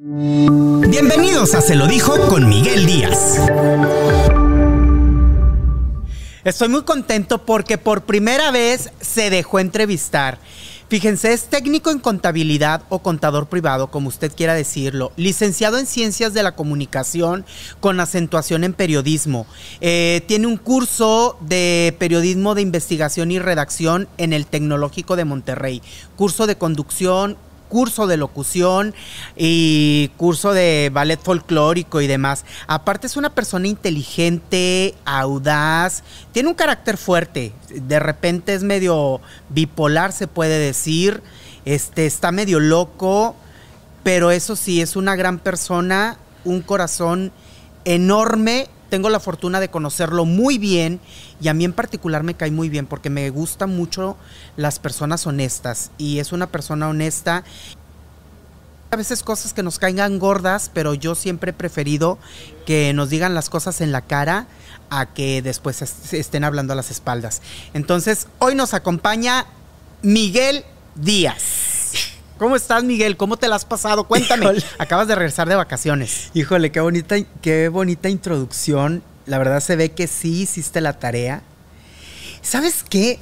Bienvenidos a Se lo dijo con Miguel Díaz. Estoy muy contento porque por primera vez se dejó entrevistar. Fíjense, es técnico en contabilidad o contador privado, como usted quiera decirlo, licenciado en ciencias de la comunicación con acentuación en periodismo. Eh, tiene un curso de periodismo de investigación y redacción en el Tecnológico de Monterrey, curso de conducción, curso de locución y curso de ballet folclórico y demás. Aparte es una persona inteligente, audaz, tiene un carácter fuerte, de repente es medio bipolar se puede decir, este está medio loco, pero eso sí es una gran persona, un corazón enorme tengo la fortuna de conocerlo muy bien y a mí en particular me cae muy bien porque me gustan mucho las personas honestas y es una persona honesta. A veces cosas que nos caigan gordas, pero yo siempre he preferido que nos digan las cosas en la cara a que después estén hablando a las espaldas. Entonces, hoy nos acompaña Miguel Díaz. ¿Cómo estás, Miguel? ¿Cómo te la has pasado? Cuéntame. Acabas de regresar de vacaciones. Híjole, qué bonita, qué bonita introducción. La verdad se ve que sí hiciste la tarea. ¿Sabes qué?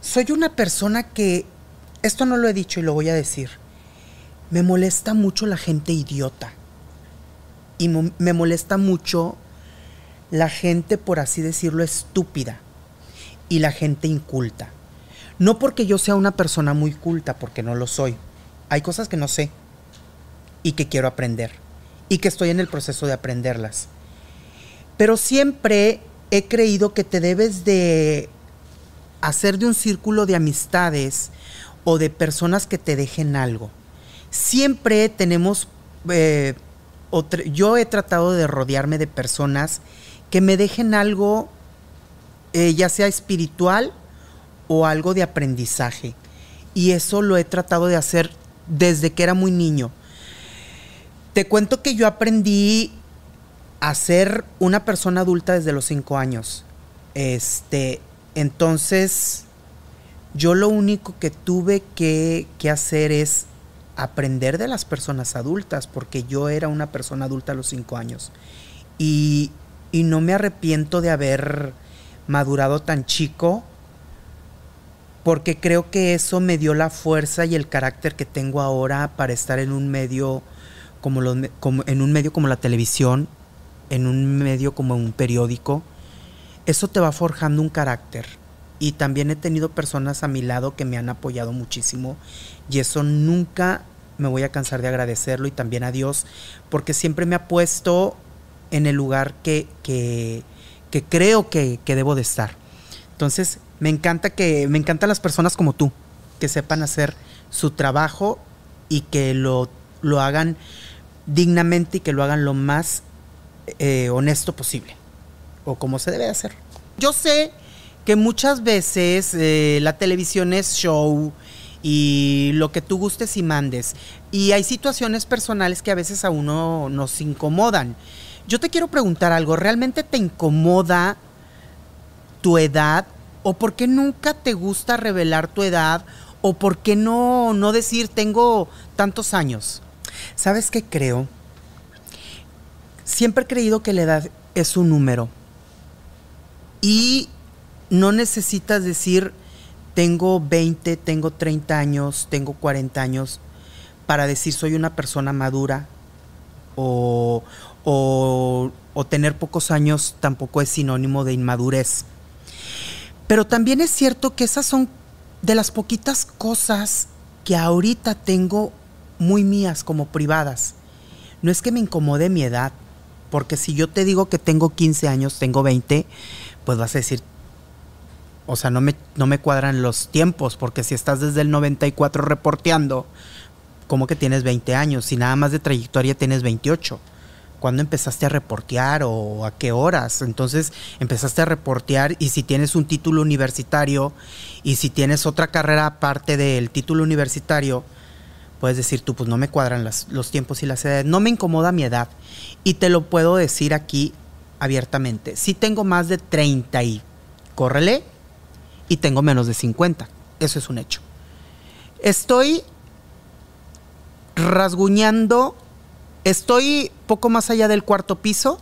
Soy una persona que, esto no lo he dicho y lo voy a decir, me molesta mucho la gente idiota. Y me molesta mucho la gente, por así decirlo, estúpida. Y la gente inculta. No porque yo sea una persona muy culta, porque no lo soy. Hay cosas que no sé y que quiero aprender y que estoy en el proceso de aprenderlas. Pero siempre he creído que te debes de hacer de un círculo de amistades o de personas que te dejen algo. Siempre tenemos, eh, yo he tratado de rodearme de personas que me dejen algo, eh, ya sea espiritual o algo de aprendizaje. Y eso lo he tratado de hacer desde que era muy niño. Te cuento que yo aprendí a ser una persona adulta desde los cinco años. Este, entonces, yo lo único que tuve que, que hacer es aprender de las personas adultas, porque yo era una persona adulta a los cinco años. Y, y no me arrepiento de haber madurado tan chico porque creo que eso me dio la fuerza y el carácter que tengo ahora para estar en un medio como, en un medio como la televisión, en un medio como un periódico. Eso te va forjando un carácter. Y también he tenido personas a mi lado que me han apoyado muchísimo y eso nunca me voy a cansar de agradecerlo y también a Dios porque siempre me ha puesto en el lugar que, creo que debo de estar. Entonces, me encanta que, me encantan las personas como tú, que sepan hacer su trabajo y que lo, lo hagan dignamente y que lo hagan lo más eh, honesto posible. O como se debe hacer. Yo sé que muchas veces eh, la televisión es show y lo que tú gustes y mandes. Y hay situaciones personales que a veces a uno nos incomodan. Yo te quiero preguntar algo, ¿realmente te incomoda tu edad ¿O por qué nunca te gusta revelar tu edad? ¿O por qué no, no decir tengo tantos años? ¿Sabes qué creo? Siempre he creído que la edad es un número. Y no necesitas decir tengo 20, tengo 30 años, tengo 40 años para decir soy una persona madura o, o, o tener pocos años tampoco es sinónimo de inmadurez. Pero también es cierto que esas son de las poquitas cosas que ahorita tengo muy mías como privadas. No es que me incomode mi edad, porque si yo te digo que tengo 15 años, tengo 20, pues vas a decir, o sea, no me, no me cuadran los tiempos, porque si estás desde el 94 reporteando, ¿cómo que tienes 20 años? Si nada más de trayectoria tienes 28 cuándo empezaste a reportear o a qué horas. Entonces empezaste a reportear y si tienes un título universitario y si tienes otra carrera aparte del título universitario, puedes decir tú, pues no me cuadran los tiempos y las edades. No me incomoda mi edad. Y te lo puedo decir aquí abiertamente. Si tengo más de 30 y córrele y tengo menos de 50. Eso es un hecho. Estoy rasguñando. Estoy poco más allá del cuarto piso,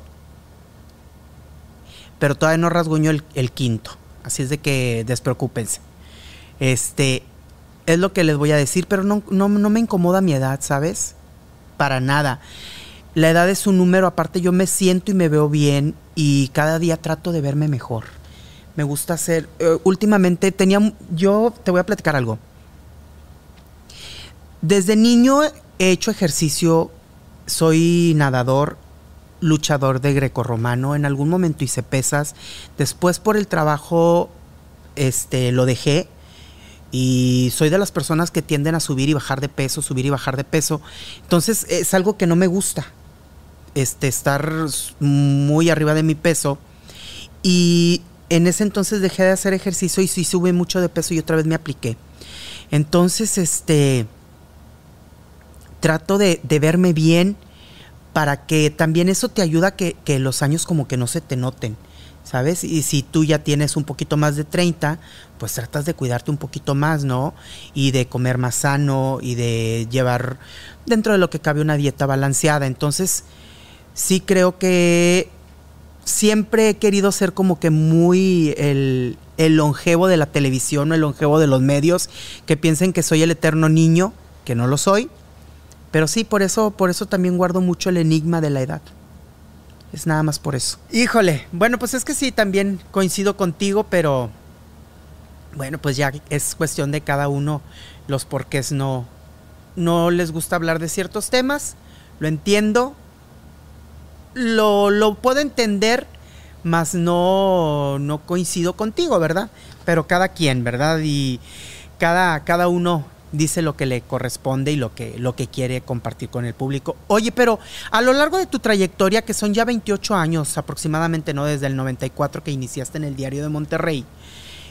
pero todavía no rasguño el, quinto. Así es de que despreocúpense. Este, es lo que les voy a decir, pero no, no, no me incomoda mi edad, ¿sabes? Para nada. La edad es un número, aparte yo me siento y me veo bien y cada día trato de verme mejor. Me gusta hacer, eh, últimamente tenía, yo te voy a platicar algo. Desde niño he hecho ejercicio, soy nadador, luchador de grecorromano, en algún momento hice pesas, después por el trabajo este, lo dejé y soy de las personas que tienden a subir y bajar de peso, subir y bajar de peso. Entonces es algo que no me gusta. Este, estar muy arriba de mi peso. Y en ese entonces dejé de hacer ejercicio y sí sube mucho de peso y otra vez me apliqué. Entonces, este, trato de, de verme bien para que también eso te ayuda que, que los años como que no se te noten. ¿sabes? Y si tú ya tienes un poquito más de 30, pues tratas de cuidarte un poquito más, ¿no? Y de comer más sano y de llevar dentro de lo que cabe una dieta balanceada. Entonces, sí creo que siempre he querido ser como que muy el, el longevo de la televisión o el longevo de los medios, que piensen que soy el eterno niño, que no lo soy. Pero sí, por eso, por eso también guardo mucho el enigma de la edad. Es nada más por eso. Híjole, bueno, pues es que sí, también coincido contigo, pero bueno, pues ya es cuestión de cada uno los porqués no, no les gusta hablar de ciertos temas. Lo entiendo, lo, lo puedo entender, mas no, no coincido contigo, ¿verdad? Pero cada quien, ¿verdad? Y cada, cada uno dice lo que le corresponde y lo que, lo que quiere compartir con el público. Oye, pero a lo largo de tu trayectoria, que son ya 28 años aproximadamente, ¿no? Desde el 94 que iniciaste en el Diario de Monterrey,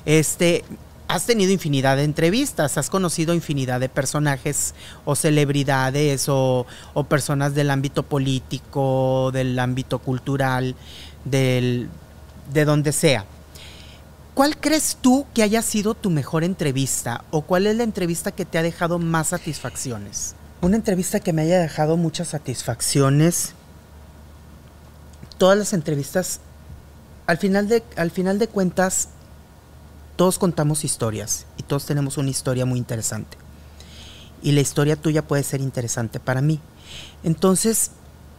este, has tenido infinidad de entrevistas, has conocido infinidad de personajes o celebridades o, personas del ámbito político, del ámbito cultural, del, de donde sea. ¿Cuál crees tú que haya sido tu mejor entrevista o cuál es la entrevista que te ha dejado más satisfacciones? Una entrevista que me haya dejado muchas satisfacciones. Todas las entrevistas, al final de, al final de cuentas, todos contamos historias y todos tenemos una historia muy interesante. Y la historia tuya puede ser interesante para mí. Entonces,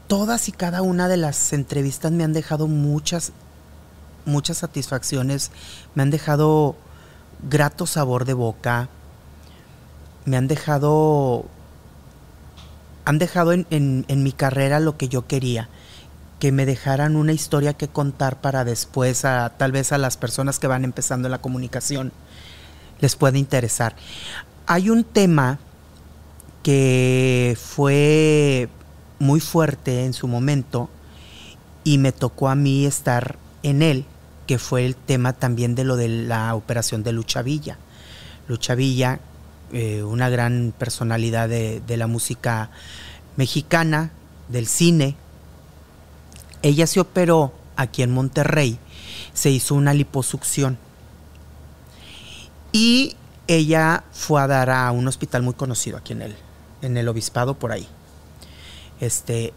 todas y cada una de las entrevistas me han dejado muchas muchas satisfacciones, me han dejado grato sabor de boca, me han dejado, han dejado en, en, en, mi carrera lo que yo quería, que me dejaran una historia que contar para después, a, tal vez a las personas que van empezando la comunicación, les puede interesar. Hay un tema que fue muy fuerte en su momento y me tocó a mí estar en él que fue el tema también de lo de la operación de Lucha Villa. Lucha Villa, eh, una gran personalidad de, de, la música mexicana, del cine. Ella se operó aquí en Monterrey, se hizo una liposucción. Y ella fue a dar a un hospital muy conocido aquí en el, en el obispado por ahí. Este,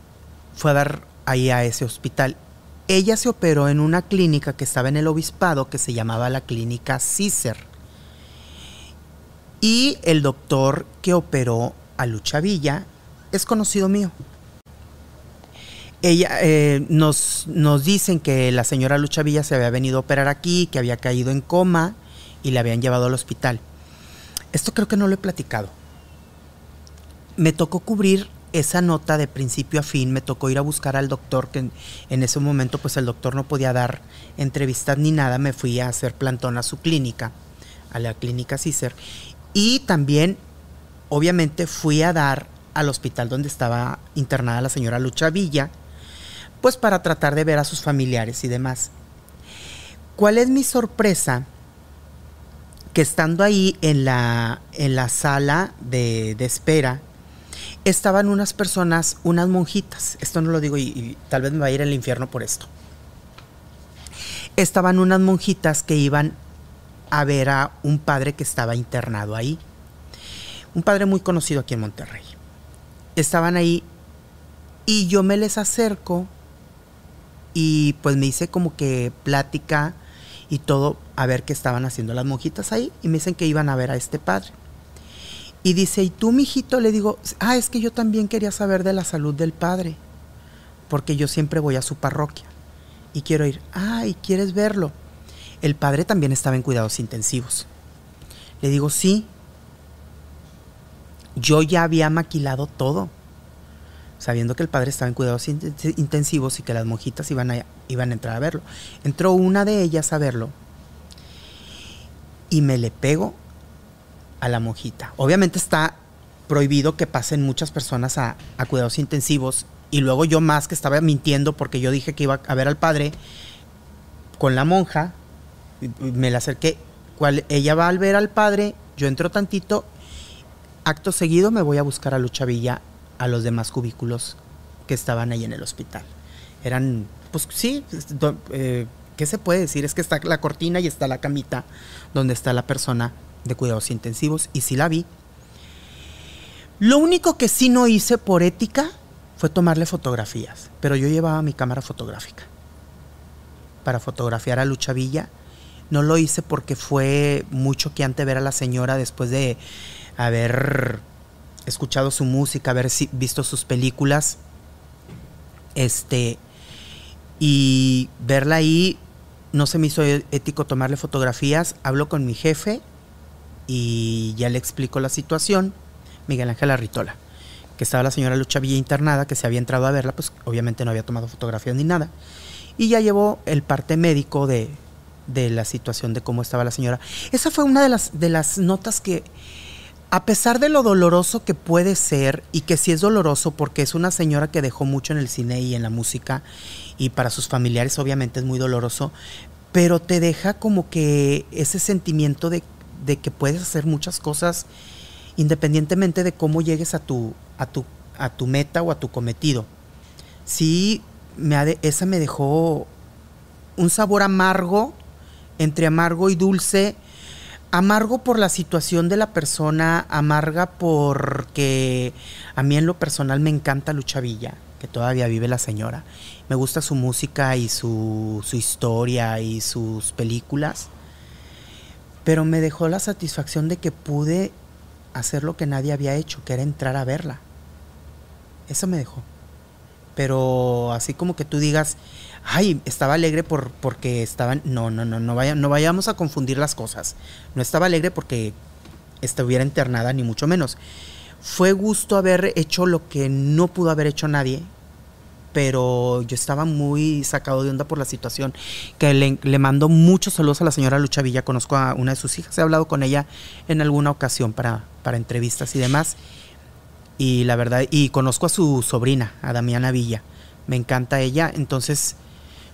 fue a dar ahí a ese hospital ella se operó en una clínica que estaba en el obispado que se llamaba la clínica Cícer. Y el doctor que operó a Lucha Villa es conocido mío. Ella, eh, nos, nos dicen que la señora Lucha Villa se había venido a operar aquí, que había caído en coma y la habían llevado al hospital. Esto creo que no lo he platicado. Me tocó cubrir esa nota de principio a fin me tocó ir a buscar al doctor, que en, ese momento pues el doctor no podía dar entrevistas ni nada, me fui a hacer plantón a su clínica, a la clínica Cicer, y también obviamente fui a dar al hospital donde estaba internada la señora Lucha Villa, pues para tratar de ver a sus familiares y demás. ¿Cuál es mi sorpresa? Que estando ahí en la, en la sala de, de espera, estaban unas personas, unas monjitas, esto no lo digo y, tal vez me va a ir al infierno por esto. Estaban unas monjitas que iban a ver a un padre que estaba internado ahí. Un padre muy conocido aquí en Monterrey. estaban ahí y yo me les acerco y pues me hice como que plática y todo a ver qué estaban haciendo las monjitas ahí y me dicen que iban a ver a este padre. Y dice, ¿y tú, mijito? Le digo, ah, es que yo también quería saber de la salud del padre, porque yo siempre voy a su parroquia y quiero ir. Ah, ¿y quieres verlo? El padre también estaba en cuidados intensivos. Le digo, sí. Yo ya había maquilado todo, sabiendo que el padre estaba en cuidados intensivos y que las monjitas iban iban a entrar a verlo. Entró una de ellas a verlo y me le pego a la monjita. Obviamente está prohibido que pasen muchas personas a, cuidados intensivos y luego yo más que estaba mintiendo porque yo dije que iba a ver al padre con la monja, me la acerqué, cual, ella va a ver al padre, yo entro tantito, acto seguido me voy a buscar a Lucha Villa a los demás cubículos que estaban ahí en el hospital. Eran, pues sí, eh, ¿qué se puede decir? Es que está la cortina y está la camita donde está la persona de cuidados intensivos y sí la vi. Lo único que sí no hice por ética fue tomarle fotografías, pero yo llevaba mi cámara fotográfica para fotografiar a Lucha Villa. No lo hice porque fue muy choqueante ver a la señora después de haber escuchado su música, haber visto sus películas. Este y verla ahí no se me hizo ético tomarle fotografías. Hablo con mi jefe y ya le explico la situación. Miguel Ángel Arritola, que estaba la señora Lucha Villa internada, que se había entrado a verla, pues obviamente no había tomado fotografías ni nada. Y ya llevó el parte médico de, de la situación de cómo estaba la señora. Esa fue una de las, de las notas que, a pesar de lo doloroso que puede ser, y que sí es doloroso porque es una señora que dejó mucho en el cine y en la música, y para sus familiares obviamente es muy doloroso, pero te deja como que ese sentimiento de, que puedes hacer muchas cosas independientemente de cómo llegues a tu, a tu, a tu meta o a tu cometido. Sí, me esa me dejó un sabor amargo, entre amargo y dulce. Amargo por la situación de la persona, amarga porque a mí en lo personal me encanta Lucha Villa, que todavía vive la señora me gusta su música y su, historia y sus películas, pero me dejó la satisfacción de que pude hacer lo que nadie había hecho, que era entrar a verla. Eso me dejó. Pero así como que tú digas, ay, estaba alegre por, porque estaban... No, no, no, no, vaya, no vayamos a confundir las cosas. No estaba alegre porque estuviera internada, ni mucho menos. Fue gusto haber hecho lo que no pudo haber hecho nadie, pero yo estaba muy sacado de onda por la situación, que le, mando muchos saludos a la señora Lucha Villa, conozco a una de sus hijas, he hablado con ella en alguna ocasión para, para entrevistas y demás, y la verdad, y conozco a su sobrina, a Damiana Villa, me encanta ella, entonces,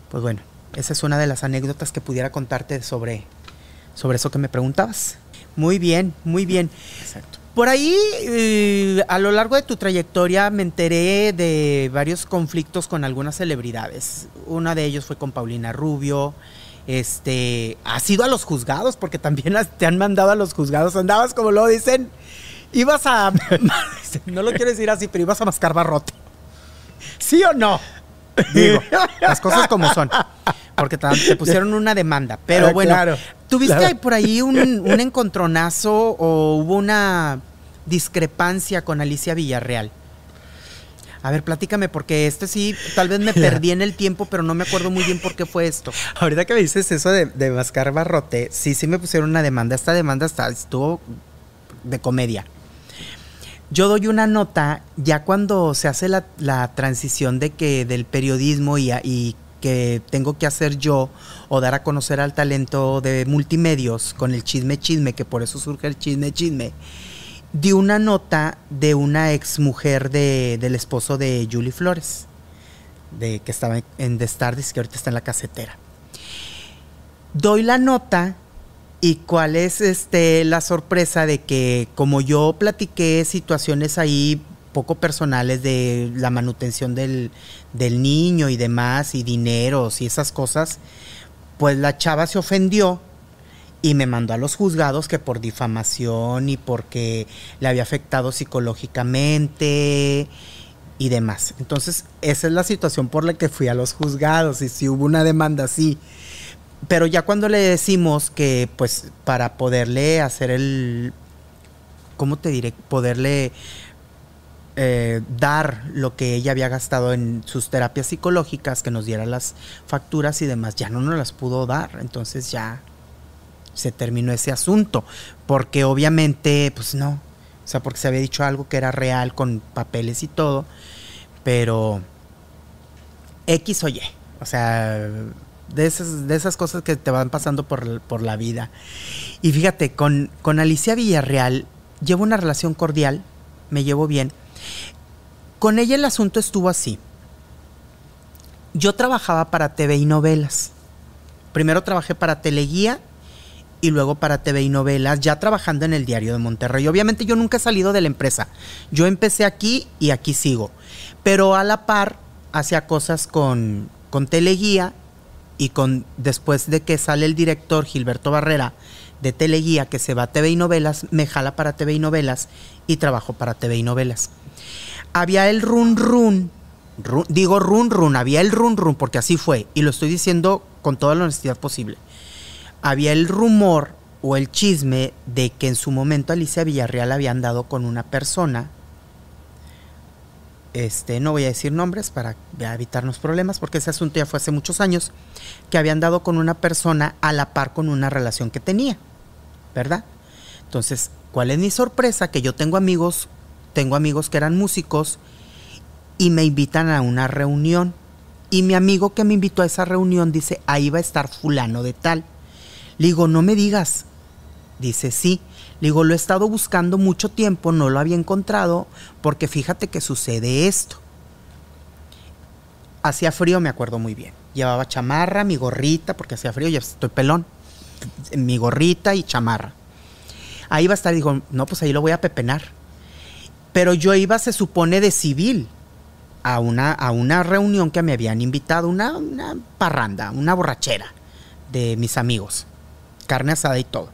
pues bueno, esa es una de las anécdotas que pudiera contarte sobre, sobre eso que me preguntabas. Muy bien, muy bien. Exacto. Por ahí, eh, a lo largo de tu trayectoria, me enteré de varios conflictos con algunas celebridades. Una de ellos fue con Paulina Rubio. Este, has ido a los juzgados porque también te han mandado a los juzgados. Andabas, como lo dicen, ibas a. no lo quiero decir así, pero ibas a mascar barrote. ¿Sí o no? Digo, las cosas como son. Porque te pusieron una demanda. Pero ah, bueno, ¿tuviste por ahí un, encontronazo o hubo una discrepancia con Alicia Villarreal? A ver, platícame, porque este sí, tal vez me perdí en el tiempo, pero no me acuerdo muy bien por qué fue esto. Ahorita que me dices eso de, de mascar barrote, sí, sí me pusieron una demanda. Esta demanda está, estuvo de comedia. Yo doy una nota ya cuando se hace la, transición de que del periodismo y, y que tengo que hacer yo o dar a conocer al talento de multimedios con el chisme chisme, que por eso surge el chisme chisme, di una nota de una ex mujer de, del esposo de Julie Flores, de que estaba en The Stardust, que ahorita está en la casetera. Doy la nota y cuál es este la sorpresa de que como yo platiqué situaciones ahí poco personales de la manutención del, niño y demás, y dineros y esas cosas, pues la chava se ofendió y me mandó a los juzgados que por difamación y porque le había afectado psicológicamente y demás. Entonces, esa es la situación por la que fui a los juzgados y si hubo una demanda así. Pero ya cuando le decimos que, pues, para poderle hacer el, ¿cómo te diré? Poderle eh, dar lo que ella había gastado en sus terapias psicológicas, que nos diera las facturas y demás, ya no nos las pudo dar. Entonces ya se terminó ese asunto. Porque obviamente, pues no. O sea, porque se había dicho algo que era real con papeles y todo. Pero X o Y. O sea, de esas, de esas cosas que te van pasando por, la vida. Y fíjate, con, con Alicia Villarreal llevo una relación cordial, me llevo bien. Con ella el asunto estuvo así. Yo trabajaba para TV y novelas. Primero trabajé para Teleguía y luego para TV y novelas, ya trabajando en el Diario de Monterrey. Obviamente yo nunca he salido de la empresa. Yo empecé aquí y aquí sigo. Pero a la par hacía cosas con, con Teleguía y con después de que sale el director Gilberto Barrera de Teleguía que se va a TV y novelas, me jala para TV y novelas y trabajo para TV y novelas. Había el run run, digo run run, había el run run porque así fue y lo estoy diciendo con toda la honestidad posible había el rumor o el chisme de que en su momento Alicia Villarreal había andado con una persona. Este, no voy a decir nombres para evitarnos problemas, porque ese asunto ya fue hace muchos años, que había andado con una persona a la par con una relación que tenía, ¿verdad? Entonces, ¿cuál es mi sorpresa? Que yo tengo amigos, tengo amigos que eran músicos y me invitan a una reunión. Y mi amigo que me invitó a esa reunión dice, ahí va a estar fulano de tal. Le digo, no me digas. Dice, sí. Le digo, lo he estado buscando mucho tiempo, no lo había encontrado, porque fíjate que sucede esto. Hacía frío, me acuerdo muy bien. Llevaba chamarra, mi gorrita, porque hacía frío, ya estoy pelón. Mi gorrita y chamarra. Ahí va a estar, digo, no, pues ahí lo voy a pepenar. Pero yo iba, se supone, de civil a una, a una reunión que me habían invitado, una, una parranda, una borrachera de mis amigos carne asada y todo.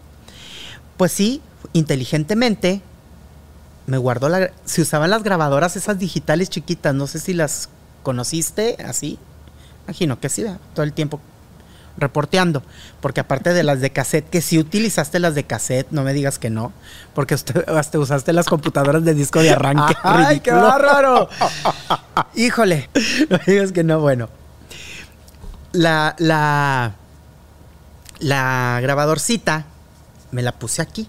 Pues sí, inteligentemente me guardó la... Se usaban las grabadoras esas digitales chiquitas, no sé si las conociste así. Imagino que sí, todo el tiempo reporteando. Porque aparte de las de cassette, que sí utilizaste las de cassette, no me digas que no. Porque hasta usaste las computadoras de disco de arranque. ¡Ay, qué bárbaro! Híjole, no me digas que no, bueno. La, la, la grabadorcita me la puse aquí.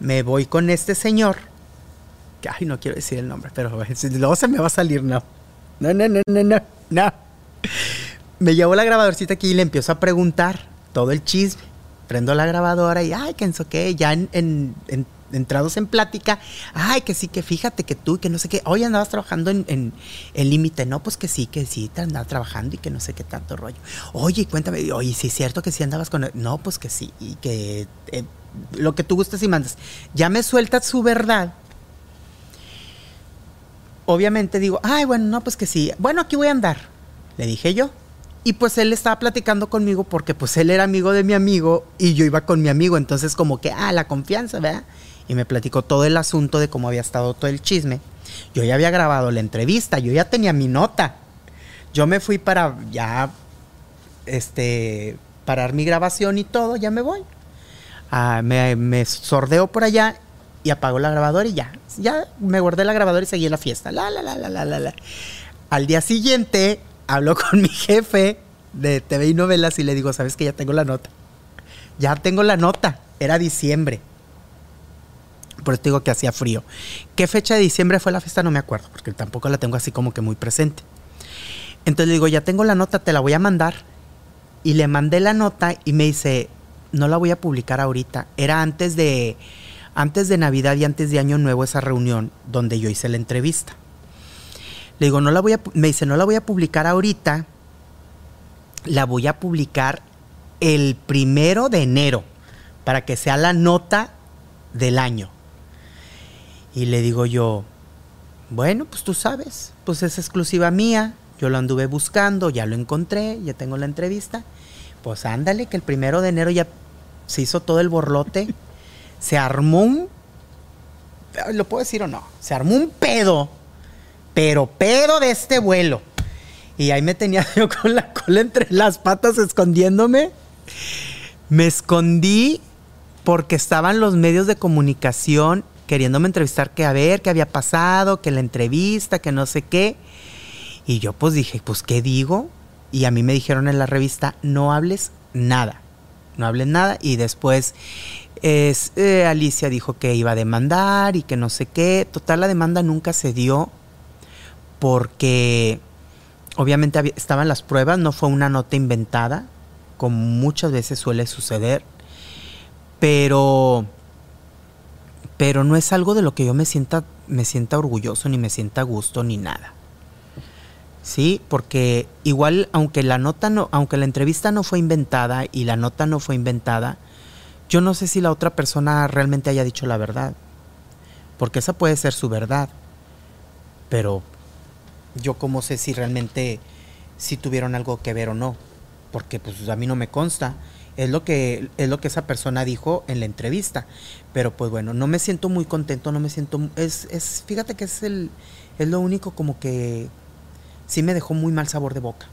Me voy con este señor. Que, ay, no quiero decir el nombre, pero luego se me va a salir, no. No, no, no, no, no, no. Me llevo la grabadorcita aquí y le empiezo a preguntar todo el chisme. Prendo la grabadora y, ay, que en qué, ya en entrados en plática, ay, que sí, que fíjate que tú, que no sé qué, hoy andabas trabajando en, límite, no, pues que sí, que sí, te andabas trabajando y que no sé qué tanto rollo. Oye, cuéntame, oye, sí es cierto que sí andabas con, no, pues que sí, y que eh, lo que tú gustes y mandas. Ya me sueltas su verdad. Obviamente digo, ay, bueno, no, pues que sí, bueno, aquí voy a andar, le dije yo. Y pues él estaba platicando conmigo porque pues él era amigo de mi amigo y yo iba con mi amigo, entonces como que, ah, la confianza, ¿verdad? y me platicó todo el asunto de cómo había estado todo el chisme. Yo ya había grabado la entrevista, yo ya tenía mi nota. Yo me fui para ya, este, parar mi grabación y todo, ya me voy. Ah, me, me sordeo por allá y apago la grabadora y ya. Ya me guardé la grabadora y seguí la fiesta. La, la, la, la, la, la. Al día siguiente hablo con mi jefe de TV y novelas y le digo, ¿sabes que ya tengo la nota? Ya tengo la nota. Era diciembre. Por eso digo que hacía frío. ¿Qué fecha de diciembre fue la fiesta? No me acuerdo, porque tampoco la tengo así como que muy presente. Entonces le digo, ya tengo la nota, te la voy a mandar. Y le mandé la nota y me dice, no la voy a publicar ahorita. Era antes de, antes de Navidad y antes de Año Nuevo esa reunión donde yo hice la entrevista. Le digo, no la voy a, me dice, no la voy a publicar ahorita, la voy a publicar el primero de enero, para que sea la nota del año. Y le digo yo, bueno, pues tú sabes, pues es exclusiva mía, yo lo anduve buscando, ya lo encontré, ya tengo la entrevista. Pues ándale, que el primero de enero ya se hizo todo el borlote, se armó un, ¿lo puedo decir o no? Se armó un pedo, pero pedo de este vuelo. Y ahí me tenía yo con la cola entre las patas escondiéndome. Me escondí porque estaban los medios de comunicación queriéndome entrevistar, que a ver qué había pasado, que la entrevista, que no sé qué. Y yo pues dije, pues ¿qué digo? Y a mí me dijeron en la revista, no hables nada, no hables nada. Y después es, eh, Alicia dijo que iba a demandar y que no sé qué. Total, la demanda nunca se dio porque obviamente estaban las pruebas, no fue una nota inventada, como muchas veces suele suceder. Pero pero no es algo de lo que yo me sienta me sienta orgulloso ni me sienta gusto ni nada. Sí, porque igual aunque la nota no aunque la entrevista no fue inventada y la nota no fue inventada, yo no sé si la otra persona realmente haya dicho la verdad. Porque esa puede ser su verdad. Pero yo cómo sé si realmente si tuvieron algo que ver o no, porque pues a mí no me consta. Es lo que es lo que esa persona dijo en la entrevista. Pero pues bueno, no me siento muy contento, no me siento es es fíjate que es el es lo único como que sí me dejó muy mal sabor de boca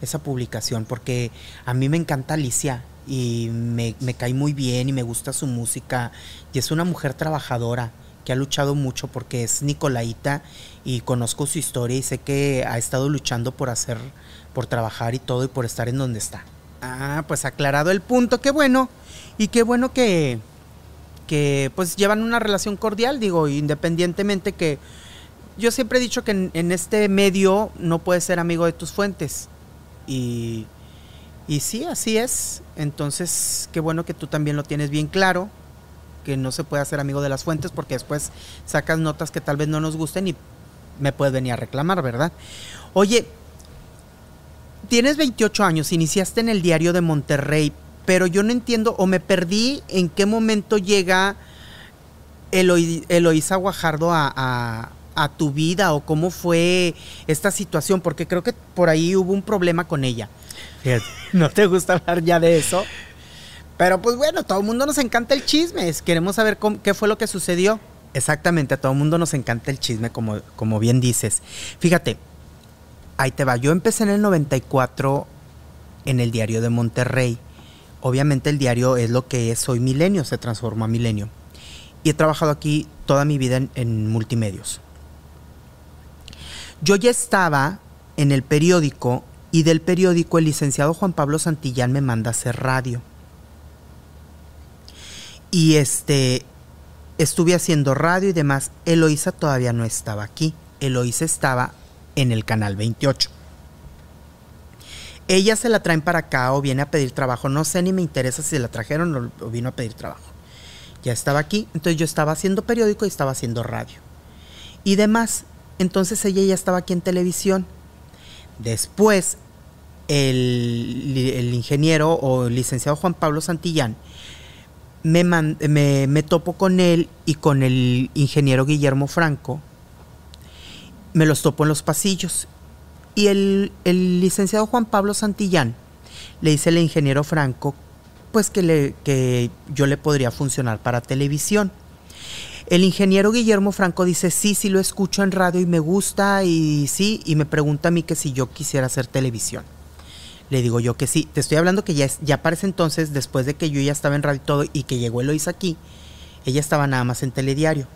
esa publicación porque a mí me encanta Alicia y me, me cae muy bien y me gusta su música y es una mujer trabajadora que ha luchado mucho porque es Nicolaita y conozco su historia y sé que ha estado luchando por hacer, por trabajar y todo y por estar en donde está. Ah, pues aclarado el punto, qué bueno. Y qué bueno que, que pues llevan una relación cordial, digo, independientemente que yo siempre he dicho que en, este medio no puedes ser amigo de tus fuentes. Y, y sí, así es. Entonces, qué bueno que tú también lo tienes bien claro, que no se puede hacer amigo de las fuentes porque después sacas notas que tal vez no nos gusten y me puedes venir a reclamar, ¿verdad? Oye, tienes 28 años, iniciaste en el diario de Monterrey, pero yo no entiendo o me perdí en qué momento llega Eloísa Guajardo a, tu vida o cómo fue esta situación, porque creo que por ahí hubo un problema con ella. ¿No te gusta hablar ya de eso? Pero pues bueno, todo el mundo nos encanta el chisme. Queremos saber qué fue lo que sucedió. Exactamente, a todo el mundo nos encanta el chisme, como, como bien dices. Fíjate, ahí te va. Yo empecé en el 94 en el diario de Monterrey. Obviamente el diario es lo que es hoy Milenio, se transformó a Milenio. Y he trabajado aquí toda mi vida en, en multimedios. Yo ya estaba en el periódico y del periódico el licenciado Juan Pablo Santillán me manda a hacer radio. Y este, estuve haciendo radio y demás. Eloísa todavía no estaba aquí. Eloísa estaba en el canal 28. Ella se la traen para acá o viene a pedir trabajo. No sé ni me interesa si la trajeron o, vino a pedir trabajo. Ya estaba aquí, entonces yo estaba haciendo periódico y estaba haciendo radio. Y demás. Entonces ella ya estaba aquí en televisión. Después, el, el ingeniero o el licenciado Juan Pablo Santillán me, me, topo con él y con el ingeniero Guillermo Franco. Me los topo en los pasillos. Y el, licenciado Juan Pablo Santillán le dice al ingeniero Franco pues que, le, que yo le podría funcionar para televisión. El ingeniero Guillermo Franco dice, sí, sí lo escucho en radio y me gusta y sí, y me pregunta a mí que si yo quisiera hacer televisión. Le digo yo que sí. Te estoy hablando que ya, ya para ese entonces, después de que yo ya estaba en radio y todo y que llegó Eloisa aquí, ella estaba nada más en telediario,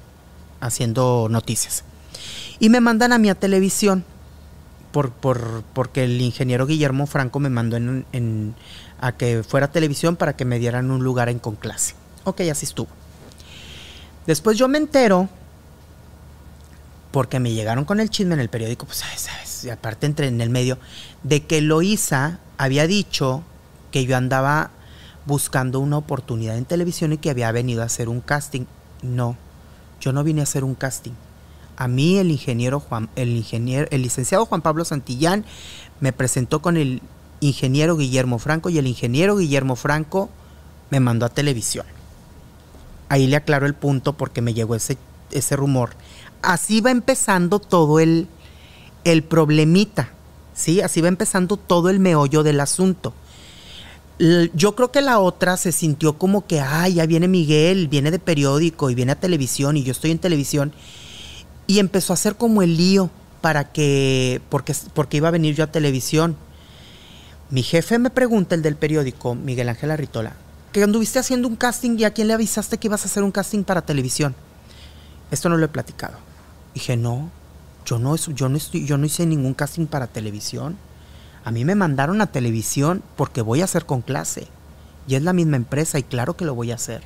haciendo noticias. Y me mandan a mí a televisión, por, por, porque el ingeniero Guillermo Franco me mandó en, a que fuera a televisión para que me dieran un lugar en con clase. Ok, así estuvo. Después yo me entero, porque me llegaron con el chisme en el periódico, pues, ¿sabes? Aparte entré en el medio, de que Eloísa había dicho que yo andaba buscando una oportunidad en televisión y que había venido a hacer un casting. No, yo no vine a hacer un casting. A mí el ingeniero Juan, el ingeniero, el licenciado Juan Pablo Santillán me presentó con el ingeniero Guillermo Franco y el ingeniero Guillermo Franco me mandó a televisión. Ahí le aclaro el punto porque me llegó ese, ese rumor. Así va empezando todo el, el problemita. ¿sí? Así va empezando todo el meollo del asunto. yo creo que la otra se sintió como que, ay, ya viene Miguel, viene de periódico y viene a televisión y yo estoy en televisión. Y empezó a hacer como el lío para que, porque, porque iba a venir yo a televisión. Mi jefe me pregunta, el del periódico, Miguel Ángel Arritola, que anduviste haciendo un casting y a quién le avisaste que ibas a hacer un casting para televisión. Esto no lo he platicado. Dije, no, yo no, estoy, yo no hice ningún casting para televisión. A mí me mandaron a televisión porque voy a hacer con clase. Y es la misma empresa y claro que lo voy a hacer.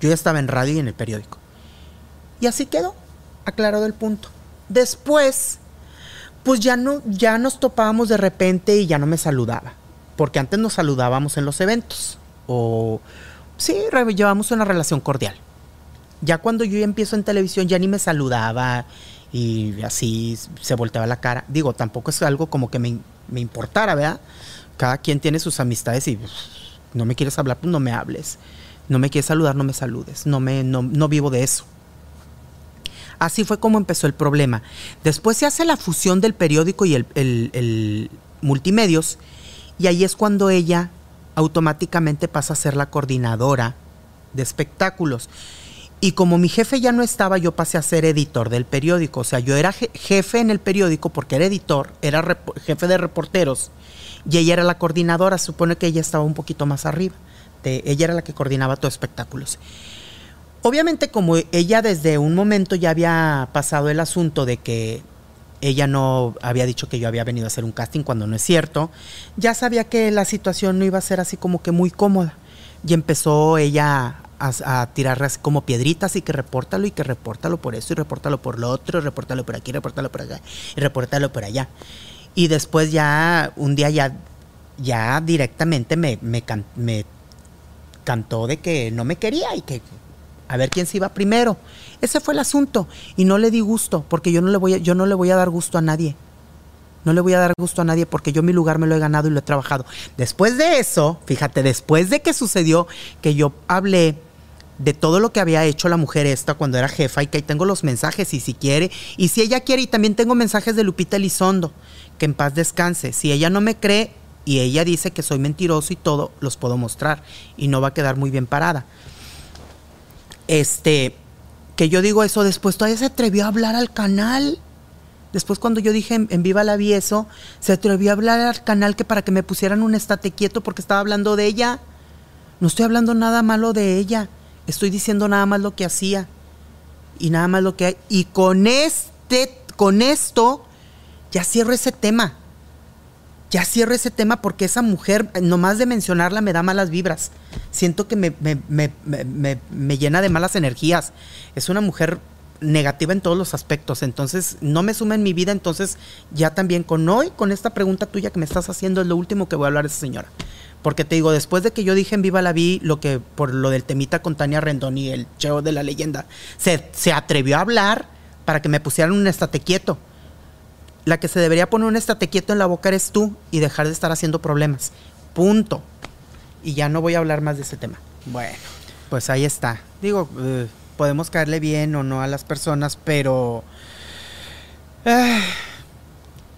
Yo ya estaba en radio y en el periódico. Y así quedó, aclarado el punto. Después, pues ya no, ya nos topábamos de repente y ya no me saludaba. Porque antes nos saludábamos en los eventos. O sí, llevamos una relación cordial. Ya cuando yo empiezo en televisión ya ni me saludaba y así se volteaba la cara. Digo, tampoco es algo como que me, me importara, ¿verdad? Cada quien tiene sus amistades y pues, no me quieres hablar, pues no me hables. No me quieres saludar, no me saludes. No, me, no, vivo de eso. Así fue como empezó el problema. Después se hace la fusión del periódico y el, el multimedios y ahí es cuando ella automáticamente pasa a ser la coordinadora de espectáculos. Y como mi jefe ya no estaba, yo pasé a ser editor del periódico. O sea, yo era jefe en el periódico porque era editor, era jefe de reporteros. Y ella era la coordinadora, supone que ella estaba un poquito más arriba. ella era la que coordinaba todos espectáculos. Obviamente como ella desde un momento ya había pasado el asunto de que ella no había dicho que yo había venido a hacer un casting cuando no es cierto, ya sabía que la situación no iba a ser así como que muy cómoda. Y empezó ella a, tirar así como piedritas y que repórtalo y que repórtalo por eso y repórtalo por lo otro, repórtalo por aquí, repórtalo por allá y repórtalo por allá. Y después ya, un día ya, ya directamente me, me, me cantó de que no me quería y que a ver quién se iba primero. Ese fue el asunto y no le di gusto porque yo no le voy a, yo no le voy a dar gusto a nadie. No le voy a dar gusto a nadie porque yo mi lugar me lo he ganado y lo he trabajado. Después de eso, fíjate, después de que sucedió que yo hablé de todo lo que había hecho la mujer esta cuando era jefa y que ahí tengo los mensajes y si quiere, y si ella quiere, y también tengo mensajes de Lupita Elizondo, que en paz descanse. Si ella no me cree y ella dice que soy mentiroso y todo, los puedo mostrar y no va a quedar muy bien parada. Este, que yo digo eso, después todavía se atrevió a hablar al canal. Después cuando yo dije en, Viva la Vi eso, se atrevió a hablar al canal que para que me pusieran un estate quieto porque estaba hablando de ella. No estoy hablando nada malo de ella Estoy diciendo nada más lo que hacía y nada más lo que hay. Y con este, con esto, ya cierro ese tema. Ya cierro ese tema porque esa mujer, nomás de mencionarla, me da malas vibras. Siento que me, me, llena de malas energías. Es una mujer negativa en todos los aspectos. Entonces, no me suma en mi vida. Entonces, ya también con hoy, con esta pregunta tuya que me estás haciendo, es lo último que voy a hablar de esa señora. Porque te digo, después de que yo dije en Viva la Vi, lo que por lo del temita con Tania Rendón y el cheo de la leyenda, se, se atrevió a hablar para que me pusieran un estate quieto. La que se debería poner un estate quieto en la boca eres tú y dejar de estar haciendo problemas. Punto. Y ya no voy a hablar más de ese tema. Bueno, pues ahí está. Digo, eh, podemos caerle bien o no a las personas, pero... Eh,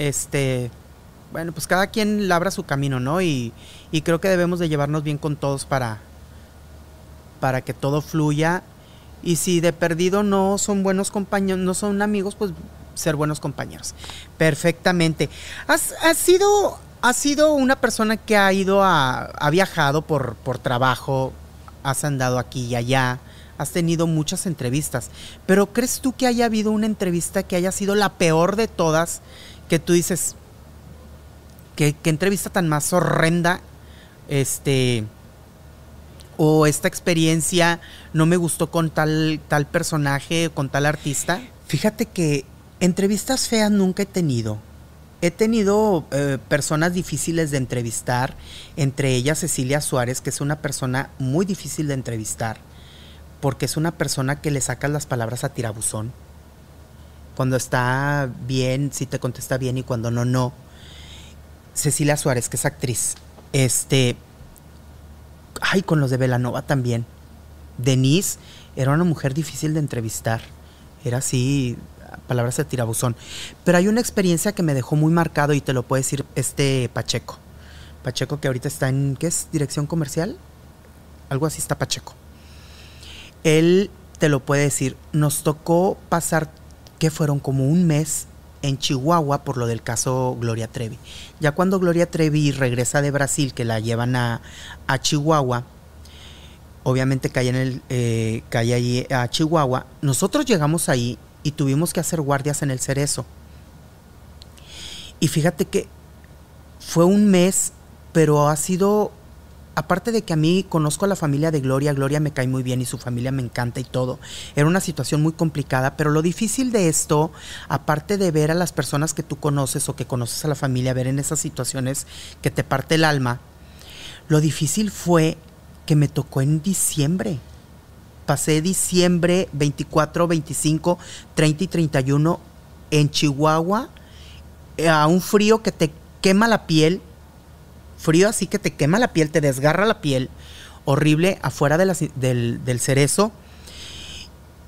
este bueno, pues cada quien labra su camino, ¿no? Y, creo que debemos de llevarnos bien con todos para, para que todo fluya. Y si de perdido no son buenos compañeros, no son amigos, pues ser buenos compañeros. Perfectamente. Has, sido, has sido una persona que ha ido a, ha viajado por, por trabajo, has andado aquí y allá, has tenido muchas entrevistas. Pero ¿crees tú que haya habido una entrevista que haya sido la peor de todas? Que tú dices, qué, entrevista tan más horrenda. Este. O esta experiencia no me gustó con tal, tal personaje, con tal artista. Fíjate que entrevistas feas nunca he tenido. He tenido eh, personas difíciles de entrevistar, entre ellas Cecilia Suárez, que es una persona muy difícil de entrevistar, porque es una persona que le saca las palabras a tirabuzón. Cuando está bien, sí te contesta bien y cuando no, no. Cecilia Suárez, que es actriz. Este. Ay, con los de Velanova también. Denise era una mujer difícil de entrevistar. Era así, palabras de tirabuzón. Pero hay una experiencia que me dejó muy marcado y te lo puede decir este Pacheco. Pacheco que ahorita está en, ¿qué es? Dirección comercial. Algo así está Pacheco. Él te lo puede decir. Nos tocó pasar, que fueron como un mes en Chihuahua por lo del caso Gloria Trevi. Ya cuando Gloria Trevi regresa de Brasil, que la llevan a, a Chihuahua, obviamente cae, en el, eh, cae ahí a Chihuahua, nosotros llegamos ahí y tuvimos que hacer guardias en el Cerezo. Y fíjate que fue un mes, pero ha sido aparte de que a mí conozco a la familia de Gloria, Gloria me cae muy bien y su familia me encanta y todo, era una situación muy complicada, pero lo difícil de esto, aparte de ver a las personas que tú conoces o que conoces a la familia, ver en esas situaciones que te parte el alma, lo difícil fue que me tocó en diciembre. Pasé diciembre 24, 25, 30 y 31 en Chihuahua eh, a un frío que te quema la piel frío así que te quema la piel, te desgarra la piel, horrible, afuera del, del cerezo,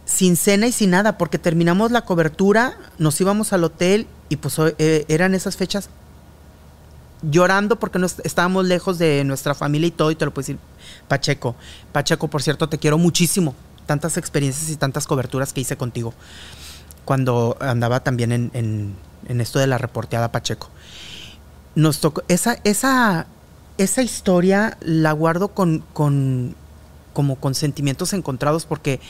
sin cena y sin nada, porque terminamos la cobertura, nos íbamos al hotel y pues eh, eran esas fechas llorando porque no estábamos lejos de nuestra familia y todo, y te lo puedo decir, Pacheco. Pacheco, por cierto, te quiero muchísimo. Tantas experiencias y tantas coberturas que hice contigo cuando andaba también en, en esto de la reporteada Pacheco nos tocó, esa, esa, esa historia la guardo con, con, como con sentimientos encontrados porque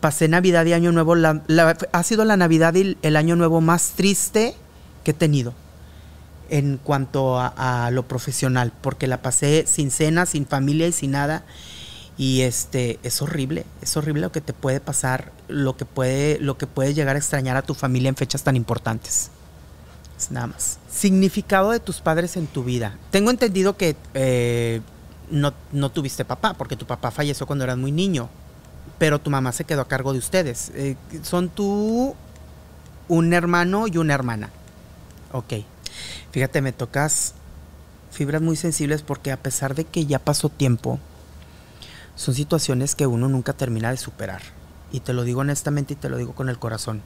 pasé Navidad y Año Nuevo, ha sido la Navidad y el Año Nuevo más triste que he tenido en cuanto a, a, lo profesional, porque la pasé sin cena, sin familia y sin nada. Y este es horrible, es horrible lo que te puede pasar, lo que puede, lo que puede llegar a extrañar a tu familia en fechas tan importantes nada más. Significado de tus padres en tu vida. Tengo entendido que eh, no, tuviste papá, porque tu papá falleció cuando eras muy niño, pero tu mamá se quedó a cargo de ustedes. Eh, son tú, un hermano y una hermana. Ok. Fíjate, me tocas fibras muy sensibles porque a pesar de que ya pasó tiempo, son situaciones que uno nunca termina de superar. Y te lo digo honestamente y te lo digo con el corazón.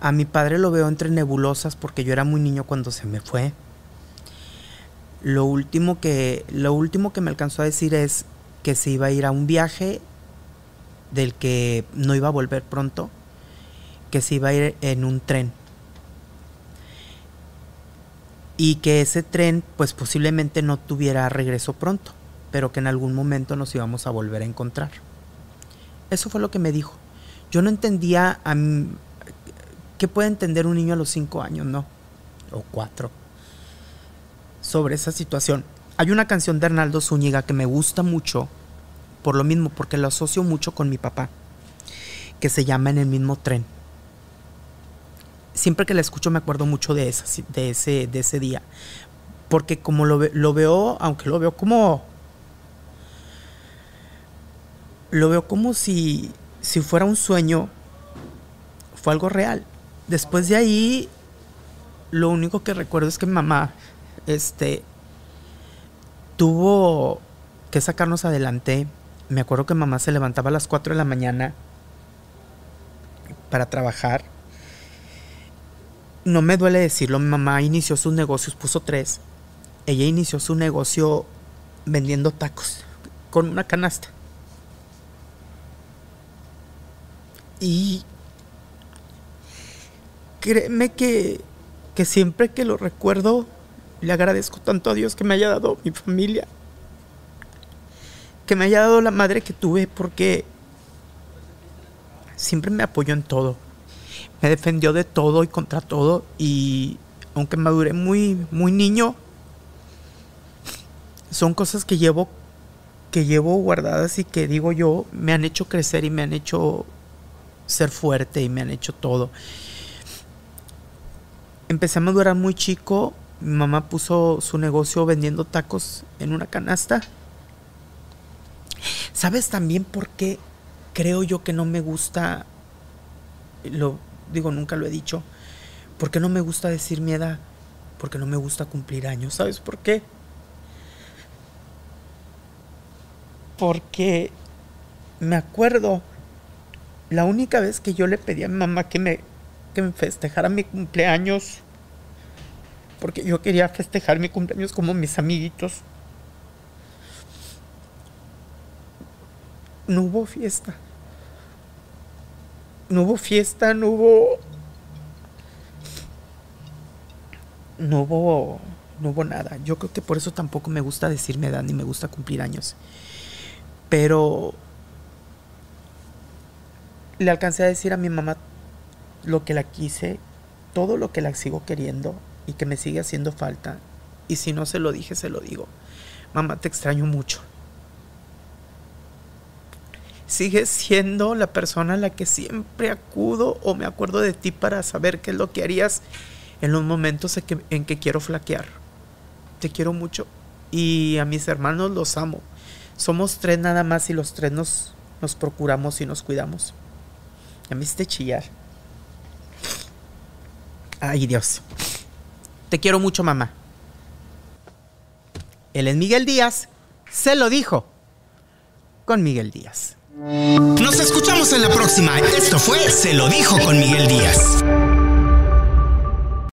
A mi padre lo veo entre nebulosas porque yo era muy niño cuando se me fue. Lo último que, lo último que me alcanzó a decir es que se iba a ir a un viaje del que no iba a volver pronto, que se iba a ir en un tren. Y que ese tren pues posiblemente no tuviera regreso pronto, pero que en algún momento nos íbamos a volver a encontrar. Eso fue lo que me dijo. Yo no entendía a, ¿Qué puede entender un niño a los cinco años, no? O cuatro. Sobre esa situación. Hay una canción de Arnaldo Zúñiga que me gusta mucho, por lo mismo, porque lo asocio mucho con mi papá, que se llama En el mismo tren. Siempre que la escucho me acuerdo mucho de, esa, de, ese, de ese día, porque como lo, lo veo, aunque lo veo como... Lo veo como si, si fuera un sueño, fue algo real. Después de ahí, lo único que recuerdo es que mamá, este, tuvo que sacarnos adelante. Me acuerdo que mamá se levantaba a las 4 de la mañana para trabajar. No me duele decirlo, mi mamá inició sus negocios, puso tres. Ella inició su negocio vendiendo tacos con una canasta. Y créeme que, que siempre que lo recuerdo, le agradezco tanto a Dios que me haya dado mi familia, que me haya dado la madre que tuve, porque siempre me apoyó en todo. Me defendió de todo y contra todo. Y aunque maduré muy, muy niño, son cosas que llevo, que llevo guardadas y que digo yo, me han hecho crecer y me han hecho ser fuerte y me han hecho todo empecé a madurar muy chico. Mi mamá puso su negocio vendiendo tacos en una canasta. ¿Sabes también por qué creo yo que no me gusta? Lo digo, nunca lo he dicho. ¿Por qué no me gusta decir mi edad? Porque no me gusta cumplir años. ¿Sabes por qué? Porque me acuerdo la única vez que yo le pedí a mi mamá que me que me festejara mi cumpleaños porque yo quería festejar mi cumpleaños como mis amiguitos. No hubo fiesta. No hubo fiesta, no hubo... No hubo... No hubo nada. Yo creo que por eso tampoco me gusta decirme edad ni me gusta cumplir años. Pero le alcancé a decir a mi mamá lo que la quise, todo lo que la sigo queriendo y que me sigue haciendo falta. Y si no se lo dije, se lo digo. Mamá, te extraño mucho. Sigues siendo la persona a la que siempre acudo o me acuerdo de ti para saber qué es lo que harías en los momentos en que, quiero flaquear. Te quiero mucho y a mis hermanos los amo. Somos tres nada más y los tres nos, nos procuramos y nos cuidamos. Ya me hiciste chillar. Ay, Dios. Te quiero mucho, mamá. Él es Miguel Díaz. Se lo dijo. Con Miguel Díaz. Nos escuchamos en la próxima. Esto fue Se lo dijo con Miguel Díaz.